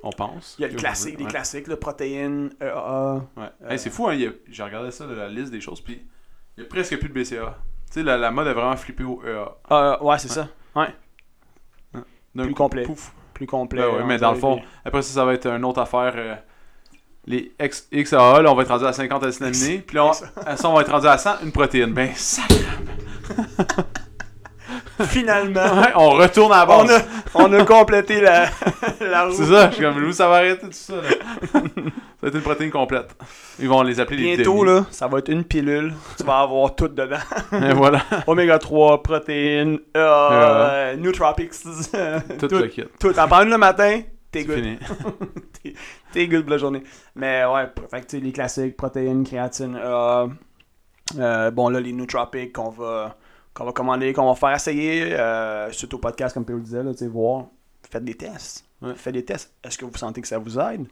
on pense. Il y a le classique, des Ouais. classiques, le protéines, EAA. Ouais. Euh, Hey, c'est fou, hein. J'ai regardé ça, la liste des choses, puis il y a presque plus de BCA. Tu sais, la, la mode a vraiment flippé au E EA. Ah, ouais, c'est ça. Ouais, Plus coup, complet. Pouf. plus complet. Ben ouais, on mais dans le fond, après ça, ça va être une autre affaire. euh, les X, XAA, là, on va être rendu à 50 acides aminés. Puis là, on, à <laughs> ça, on va être rendu à 100, une protéine. Ben, ça. <laughs> Finalement, Ouais, on retourne à la on base. a, on a complété la, <laughs> la roue. C'est ça, je suis comme, où ça va arrêter tout ça, là? <laughs> ça va être une protéine complète. Ils vont les appeler les Bientôt, là, ça va être une pilule. Tu vas avoir tout dedans. Et voilà, <laughs> Oméga 3, protéines, EAA. euh, nootropics. tout, tout, le kit. tout. En prends une le matin, t'es good. fini. T'es- T'es good pour la journée. Mais ouais, fait que les classiques, protéines, créatine, EAA. Euh, bon, là, les nootropics qu'on va, qu'on va commander, qu'on va faire essayer, euh, suite au podcast, comme Péo le disait, là, voir. Faites des tests. Ouais. Faites des tests. Est-ce que vous sentez que ça vous aide?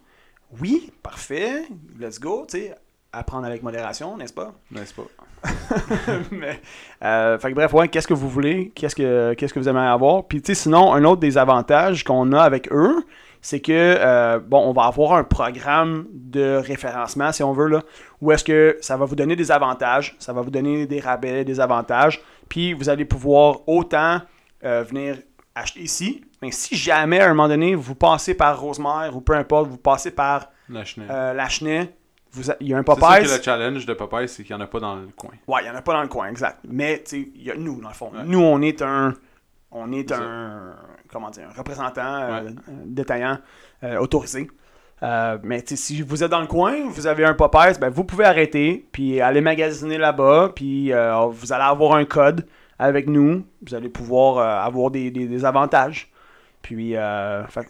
Oui, parfait. Let's go, sais. Apprendre avec modération, n'est-ce pas? C'est pas? <laughs> Mais, euh, fait que bref, ouais, qu'est-ce que vous voulez? Qu'est-ce que, qu'est-ce que vous aimeriez avoir? Puis, tu sais, sinon, un autre des avantages qu'on a avec eux, c'est que, euh, bon, on va avoir un programme de référencement, si on veut, là, où est-ce que ça va vous donner des avantages, ça va vous donner des rabais, des avantages, puis vous allez pouvoir autant euh, venir acheter ici, mais si jamais, à un moment donné, vous passez par Rosemère ou peu importe, vous passez par euh, Lachenay, a- il y a un c'est Popeyes. que le challenge de Popeye, c'est qu'il n'y en a pas dans le coin. Ouais, il n'y en a pas dans le coin, exact. Mais, tu sais, il y a nous, dans le fond. Ouais. Nous, on est un. On est un. Comment dire, un représentant euh, Ouais. détaillant euh, autorisé. Euh, mais si vous êtes dans le coin, vous avez un Popeyes, ben, vous pouvez arrêter, puis aller magasiner là-bas, puis vous allez avoir un code avec nous. Vous allez pouvoir avoir des, des- des avantages. Puis,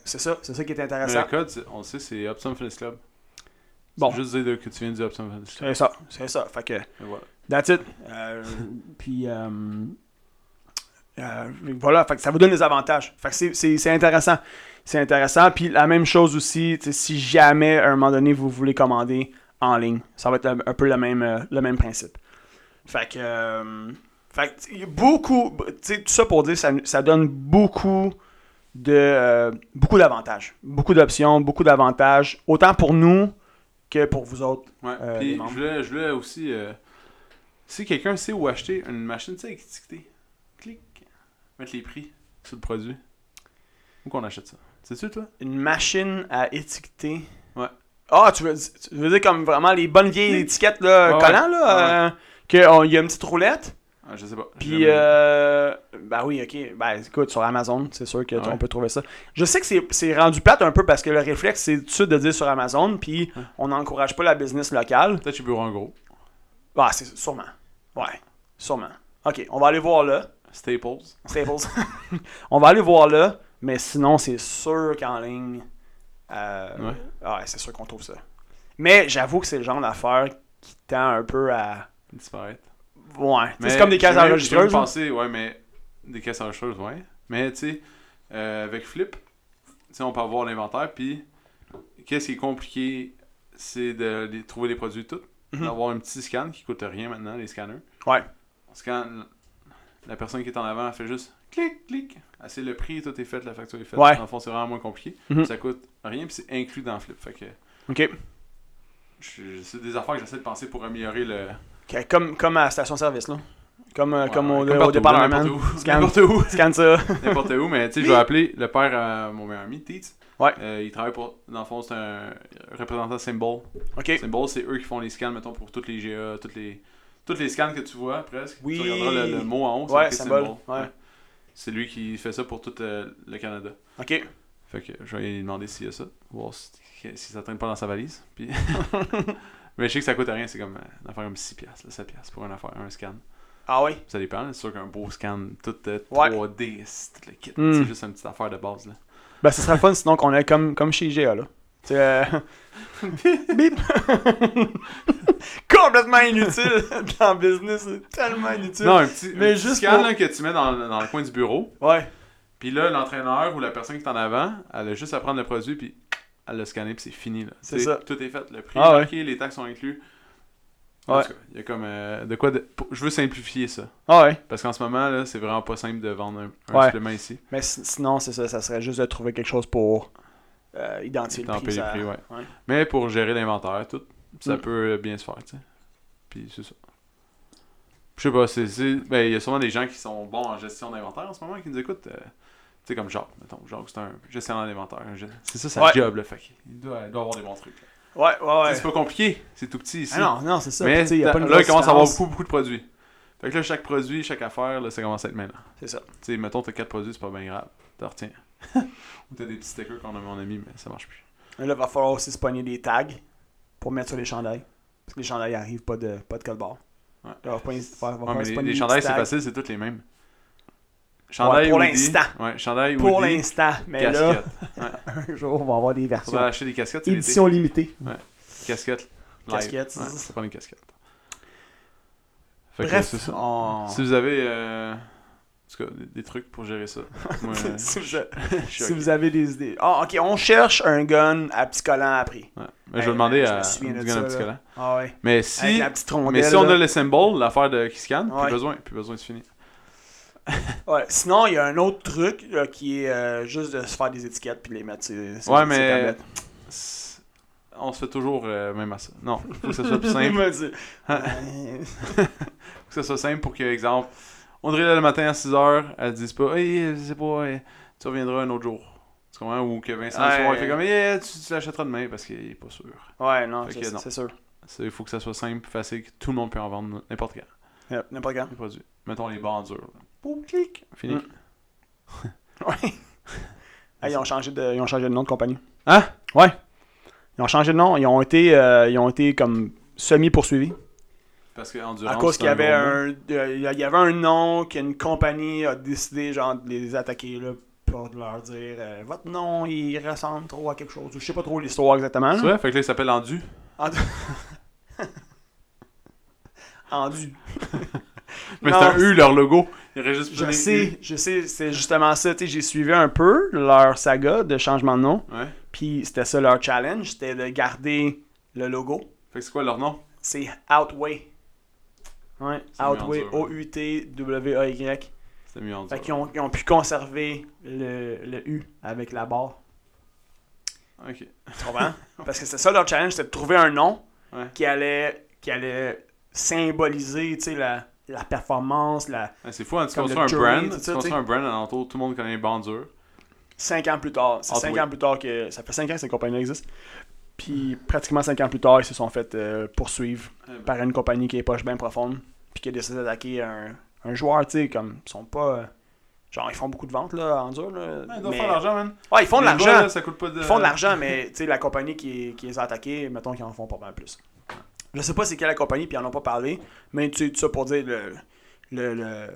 c'est ça, c'est ça qui est Mais intéressant. le code, on le sait, c'est Upsum Fitness Club. Bon. Juste dire que tu viens du Upsum Fitness Club. C'est ça, c'est ça. Fait que. Voilà. That's it. Puis euh, voilà, fait que ça vous donne des avantages. Fait que c'est- intéressant. C'est intéressant. Puis la même chose aussi, si jamais à un moment donné vous voulez commander en ligne, ça va être un, un peu le même, euh, le même principe. Fait que, euh, fait que, il y a beaucoup, tout ça pour dire, ça, ça donne beaucoup de euh, beaucoup d'avantages, beaucoup d'options, beaucoup d'avantages, autant pour nous que pour vous autres. Ouais. Euh, Puis je voulais, je voulais aussi. si quelqu'un sait où acheter une machine, tu sais, étiquetée, clic, mettre les prix sur le produit. Où qu'on achète ça? Sais-tu, toi? Une machine à étiqueter. Ouais. Ah, tu veux, tu veux dire comme vraiment les bonnes vieilles étiquettes là, ouais. là, euh, que on- il y a une petite roulette? ah, Je sais pas. Puis, euh, ben oui, ok. Ben écoute, sur Amazon, c'est sûr que Ah ouais. peut trouver ça. Je sais que c'est- rendu plate un peu parce que le réflexe, c'est tout de dire sur Amazon, puis on n'encourage pas la business locale. Peut-être chez Bureau en gros. Ah, c'est sûrement. Ouais, sûrement. Ok, on va aller voir là. Staples. Staples. <laughs> on va aller voir là, mais sinon, c'est sûr qu'en ligne, euh, Ouais. ah ouais, c'est sûr qu'on trouve ça. Mais j'avoue que c'est le genre d'affaire qui tend un peu à. Disparaître. Ouais, c'est comme des même- enregistreuses. Là. pensé, ouais, mais. Des caisses enregistreuses, ouais. Mais tu sais, euh, avec Flip, tu sais, on peut avoir l'inventaire, puis qu'est-ce qui est compliqué, c'est de les- trouver les produits tous. Mhm. D'avoir un petit scan qui coûte rien maintenant, les scanners. Ouais. On scanne, la personne qui est en avant, elle fait juste clic, clic. Ah, c'est le prix, tout est fait, la facture est faite. Ouais. Dans le fond, c'est vraiment moins compliqué. Mhm. Ça coûte rien, puis c'est inclus dans Flip. Fait que Ok. c'est des affaires que j'essaie de penser pour améliorer le. Ok, Comme, comme à la station-service, là. Comme, euh, Ouais, comme au, ouais, au n'importe où. Scan. N'importe où. Scanne ça. <laughs> N'importe où, mais tu sais, je vais appeler le père à mon meilleur ami, Teats. Ouais. Euh, il travaille pour. Dans le fond, c'est un représentant Symbol. Ok. Symbol, c'est eux qui font les scans, mettons, pour toutes les GA, toutes les. Toutes les scans que tu vois presque. Oui. Tu regarderas le, le mot en haut, c'est Ouais, marqué symbole. Ouais. C'est lui qui fait ça pour tout euh, le Canada. Ok. Fait que je vais lui demander s'il y a ça. Voir si, si ça traîne pas dans sa valise. Puis... <laughs> mais je sais que ça coûte rien, c'est comme euh, une affaire comme 6$, là, 7$ pour une affaire, un scan. Ah oui? Ça dépend, c'est sûr qu'un beau scan, tout euh, Ouais. 3D, c'est tout le kit. Hmm. C'est juste une petite affaire de base. Là. Ben, ce serait fun sinon qu'on ait comme, comme chez IGA, là. Euh, <laughs> Bip! <laughs> Complètement inutile dans le business, c'est tellement inutile. Non, un petit, Mais un petit juste scan pour- là, que tu mets dans, dans le coin du bureau. Ouais. Puis là, l'entraîneur ou la personne qui est en avant, elle a juste à prendre le produit, puis elle l'a scanné, puis c'est fini. là. C'est ça. Tout est fait. Le prix Ah ouais. marqué, les taxes sont inclus. Ouais. il y a comme euh, de quoi de... Je veux simplifier ça. Ah ouais. Parce qu'en ce moment, là, c'est vraiment pas simple de vendre un, un Ouais. supplément ici. Mais si- sinon, c'est ça, ça serait juste de trouver quelque chose pour euh, identifier le prix. payes le ça- prix, ouais. ouais. Mais pour gérer l'inventaire, tout, ça Mm. peut bien se faire. Puis c'est ça. Je sais pas, c'est. c'est- Ben, il y a sûrement des gens qui sont bons en gestion d'inventaire en ce moment qui nous écoutent. euh, tu sais, comme Jacques, mettons. Jacques, c'est un gestionnaire d'inventaire. C'est ça, sa Ouais. job, là. Fait doit, il doit avoir des bons trucs. là. Ouais, ouais, ouais. C'est pas compliqué, c'est tout petit ici. Ah non, non, c'est ça. Mais Puis, tu sais, y a pas une là, il commence à avoir beaucoup, beaucoup de produits. Fait que là, chaque produit, chaque affaire, là, ça commence à être maintenant. C'est ça. Tu sais, mettons, t'as 4 produits, c'est pas bien grave. T'en retiens. <laughs> Ou t'as des petits stickers qu'on a mon ami, mais ça marche plus. Et là, il va falloir aussi se pogner des tags pour mettre sur les chandails. Parce que les chandails arrivent pas de, pas de code barre. Ouais. Là, va pogner- va- va Ouais, mais les, chandails, c'est facile, c'est toutes les mêmes. Chandail pour l'instant. Ouais, chandail Pour l'instant. Mais casquette. <laughs> là, un jour, on va avoir des versions. Faudrait acheter des casquettes, c'est. Édition limitée. Casquette. live. Casquette. Ouais, ça prend des casquettes. Fait que Bref, c'est ça. on... Si vous avez euh, en tout cas, des, trucs pour gérer ça, <laughs> moi, euh, <laughs> si, vous, si avez des idées. Ah, ok, on cherche un gun à petit collant à prix. Ouais. Mais je vais demander je me à souviens de du gars ça, un petit collant. Ah ouais. Mais si, mais on là. a le symbole, l'affaire de qui scanne, plus besoin, plus besoin, c'est fini. <laughs> Ouais. Sinon, il y a un autre truc là, qui est euh, juste de se faire des étiquettes puis de les mettre sur Ouais, mais- On se fait toujours euh, même à ça. Non, faut que ça soit plus simple. Hein? Faut que ça soit simple pour que, exemple, on dirait là le matin à 6h, elle dise pas, hey, je sais pas, tu reviendras un autre jour. Tu comprends? Ou que Vincent le Ouais. soir, il fait comme, hey, tu, tu l'achèteras demain parce qu'il est pas sûr. Ouais, non, c'est c'est sûr. C'est- Il faut que ça soit simple, facile, que tout le monde peut en vendre n'importe quand. Yep, N'importe quand. Les produits. Mettons les bancs durs. là. Boum, clic. Fini. Mm. <laughs> Ouais. Ils, ont changé de, ils ont changé de nom de compagnie. Hein? Ouais. Ils ont changé de nom. Ils ont été, euh, ils ont été comme semi-poursuivis. Parce que endurance, À cause qu'il y avait un, euh, il y avait un nom qu'une compagnie a décidé genre de les attaquer là, pour leur dire euh, votre nom il ressemble trop à quelque chose. Je sais pas trop l'histoire exactement. C'est vrai? Fait que là, il s'appelle Endu. Endu. <laughs> <laughs> Mais Non, c'est un U, leur logo. Je sais, je sais, c'est justement ça. J'ai suivi un peu leur saga de changement de nom. Ouais. Puis c'était ça leur challenge, c'était de garder le logo. Fait que c'est quoi leur nom? C'est Outway. Ouais, C'est Outway. O-U-T-W-A-Y. C'était mieux en Fait dur. qu'ils ont, ils ont pu conserver le, le U avec la barre. Ok. Tu comprends? <laughs> Parce que c'est ça leur challenge, c'était de trouver un nom Ouais. qui allait, qui allait symboliser, tu sais, la, la performance, la... Ouais, c'est fou, hein, tu Comme construis le un jury, brand, tout tu ça, construis tu sais. un brand alentour, tout le monde connaît durs. Cinq ans plus tard. C'est cinq ans plus tard que... Ça fait cinq ans que cette compagnie existe. Puis pratiquement cinq ans plus tard, ils se sont fait euh, poursuivre par une compagnie qui est poche bien profonde, puis qui a décidé d'attaquer un, un joueur, tu sais, comme, ils sont pas... genre, ils font beaucoup de ventes, là, en dur, là. Ouais, ils doivent mais- faire l'argent, man. Ouais, ils font de l'argent. là, ça coûte pas de... Ils font de l'argent, mais tu sais, la compagnie qui, qui les a attaqués, mettons qu'ils en font pas mal plus. Je sais pas c'est quelle la compagnie, puis ils en ont pas parlé, mais tu sais, ça pour dire, le, le, le,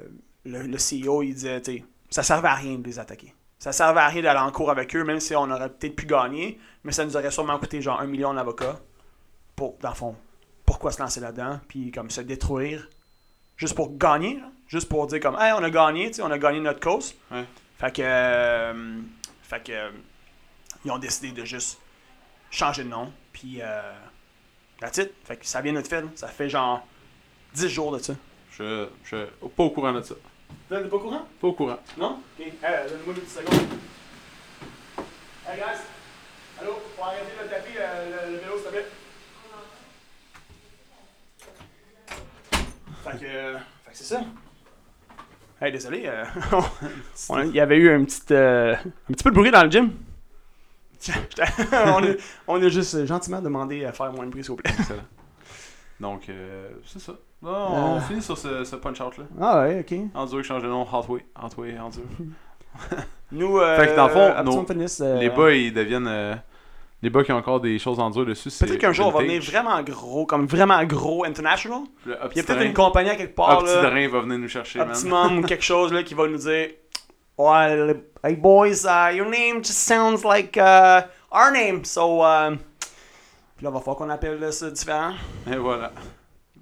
le, le CEO, il disait, tu sais, ça servait à rien de les attaquer. Ça servait à rien d'aller en cours avec eux, même si on aurait peut-être pu gagner, mais ça nous aurait sûrement coûté genre un million d'avocats pour, dans le fond, pourquoi se lancer là-dedans, puis comme se détruire, juste pour gagner, là. juste pour dire comme, hey, on a gagné, tu sais, on a gagné notre cause. Ouais. Fait que, euh, fait que, euh, ils ont décidé de juste changer de nom, puis euh, that's it. Fait que ça vient de notre fait, là. ça fait genre 10 jours de ça. Je, je pas au courant de ça. Vous êtes pas au courant? Pas au courant. Non? Ok, euh, donne-moi une petite seconde. Hey guys! Allô? Faut arrêter de taper le, le- le vélo, s'il te plaît. Fait que, euh, fait que c'est ça. Hey, désolé. euh, <laughs> on- Il y avait eu un petit, euh, un petit peu de bruit dans le gym. <laughs> On, a, on a juste gentiment demandé à faire moins de bruit, s'il vous plaît. Excellent. Donc, euh, c'est ça. Bon, on Euh. finit sur ce, ce punch-out-là. Ah ouais, ok. Endur, change de nom, Hotway. Hotway, Endur. Nous, euh, Fait que dans le fond, Optimum nos- Fitness, euh, Les bas, ils deviennent... les bas qui ont encore des choses en dur dessus, Peut-être qu'un jour, on va venir vraiment gros, comme vraiment gros international. Puis il y a peut-être une compagnie à quelque part, Opti là, Drain va venir nous chercher. Optimum ou quelque chose là, qui va nous dire hey boys, uh, your name just sounds like uh, our name. So, uh... Puis là, il va falloir qu'on appelle ça différent. Et voilà.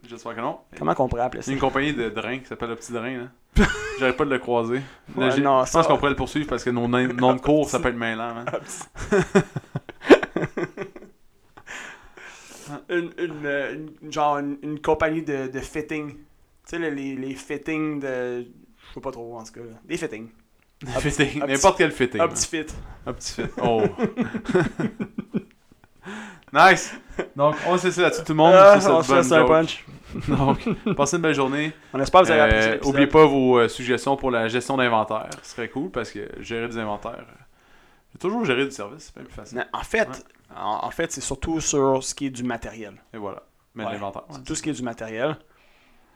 J'espère que non. Comment qu'on pourrait appeler C'est ça une compagnie de drain qui s'appelle le petit drain. Là. J'arrête pas de le croiser. Ouais, non, je pense qu'on pourrait le poursuivre parce que nos noms de cours s'appellent Mainland. Man. <laughs> Et une, une, une- une- genre une, une compagnie de, de fitting. Tu sais, les, les, fittings de. Je sais pas trop, en tout cas. là. Des fittings. Fitting, n'importe quel fitting. Un petit fit. Un petit fit. Oh. <laughs> nice. Donc, on se laisse là-dessus tout le monde. Sur on se laisse un punch. <laughs> Donc, passez une belle journée. On espère que vous avez Euh, apprécié l'épisode. oubliez pas vos euh, suggestions pour la gestion d'inventaire. Ce serait cool parce que gérer des inventaires. euh, J'ai toujours géré du service, c'est pas plus facile. En fait, en, en fait c'est surtout sur ce qui est du matériel. Et voilà. Mais Ouais. l'inventaire. ouais. Tout ce qui est du matériel.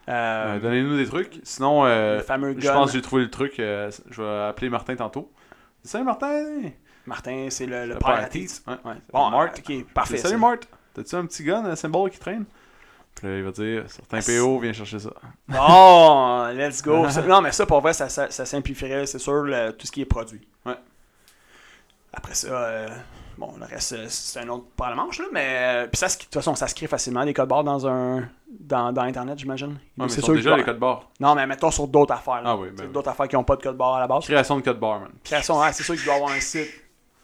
Euh, Euh, Donnez-nous des trucs. Sinon, euh, le fameux je gun. pense que j'ai trouvé le truc. je vais appeler Martin tantôt. Salut Martin! Martin, c'est le, le. Ouais. Ouais. Bon, Mart. ok, parfait. Salut. Mart! T'as-tu un petit gun, un symbole qui traîne? Puis là, il va dire, certain PO, viens chercher ça. Bon, <laughs> let's go. Non, mais ça, pour vrai, ça, ça, ça simplifierait, c'est sûr, le- tout ce qui est produit. Ouais. Après ça, euh, bon, le reste, euh, c'est un autre par la manche, là, mais... euh, Puis ça, de toute façon, ça se crée facilement, des codes barres dans un... Dans, dans Internet, j'imagine. Ouais, mais C'est sûr déjà que- les codes barres. Non, mais mettons sur d'autres affaires. là. Ah oui, ben oui. D'autres affaires qui n'ont pas de code barre à la base. Création de code barre, man. Création, ouais, c'est sûr qu'il doit y avoir un site.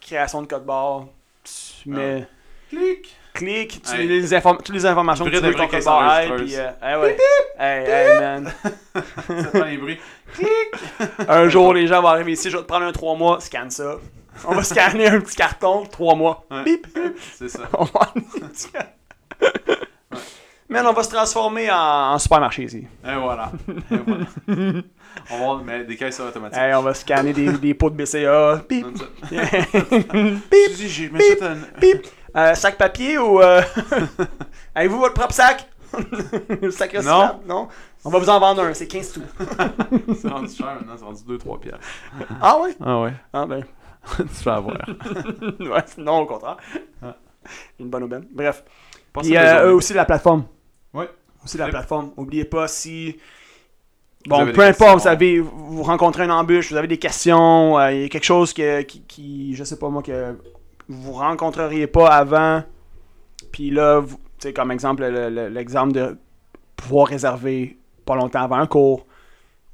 Création de code barre. Tu mets... Clic! Clic, tu Ah. Hey. les, inform- toutes les informations que tu de veux ton code barre caisse puis... euh, hey, ouais. hey, hey, man. <laughs> Ça fait les bruits. Un jour, les gens vont arriver ici, je vais te prendre un 3 mois, scanne ça. On va scanner un petit carton, 3 mois. Ouais. Bip! C'est ça. On va Man, on va se transformer en, en supermarché ici. Et voilà. Et voilà. On va mais des caisses automatiques. Hey, on va scanner des, des pots de BCA. <laughs> Bip! Bip! Dans- Bip! Euh, sac papier ou. Euh... <laughs> Avez-vous votre propre sac? <laughs> sac recyclable? Non. On va vous en vendre un, c'est 15 sous. C'est rendu cher maintenant, c'est rendu 2-3 piastres. Ah ouais? Ah ouais. Ah ben. <laughs> tu fais avoir. <laughs> ouais, non, au contraire. Une bonne aubaine. Bref. Belle euh, aussi la plateforme. Ouais. Aussi la plateforme. Oubliez pas si. Bon, peu importe, vous avez, vous rencontrez une embûche, vous avez des questions, euh, il y a quelque chose que, qui, qui, je sais pas moi, que vous rencontreriez pas avant. Puis là, vous- tu sais, comme exemple, le- le- l'exemple de pouvoir réserver pas longtemps avant un cours,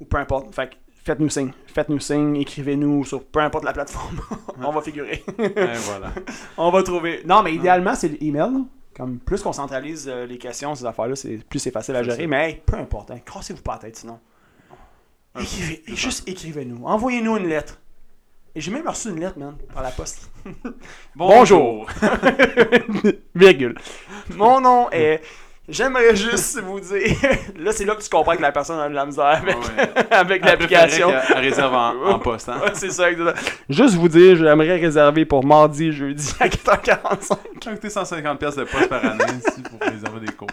ou peu importe. Fait que faites-nous signe. Faites-nous signe, écrivez-nous sur peu importe la plateforme. <laughs> On va figurer. Et voilà. <laughs> On va trouver. Non, mais idéalement, c'est l'email. Comme plus qu'on centralise euh, les questions, ces affaires-là, c'est plus c'est facile à gérer. ça. Mais hey, peu importe, hein, cassez-vous pas la tête sinon. Écrivez, juste écrivez-nous. Envoyez-nous une lettre. Et j'ai même reçu une lettre, man, par la poste. <laughs> Bonjour. Virgule. Mon nom est. J'aimerais juste vous dire. Là, c'est là que tu comprends que la personne a de la misère avec, Ouais. <laughs> avec l'application. elle réserve en, en poste. Hein? Ouais, c'est ça, exactement. Juste vous dire, j'aimerais réserver pour mardi, jeudi à 4h45. J'ai coûté 150$ piastres de poste par année ici pour réserver des cours.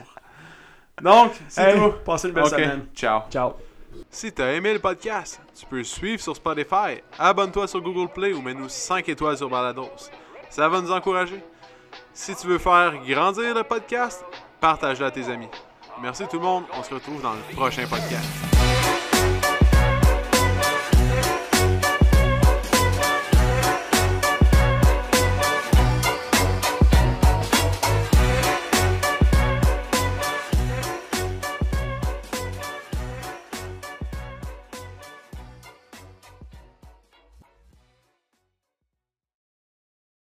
Donc, c'est Hey, tout. passez une belle Ok, semaine. ciao. Ciao. Si t'as aimé le podcast, tu peux suivre sur Spotify, abonne-toi sur Google Play ou mets-nous 5 étoiles sur Balados. Ça va nous encourager. Si tu veux faire grandir le podcast, partage-le à tes amis. Merci tout le monde, on se retrouve dans le prochain podcast.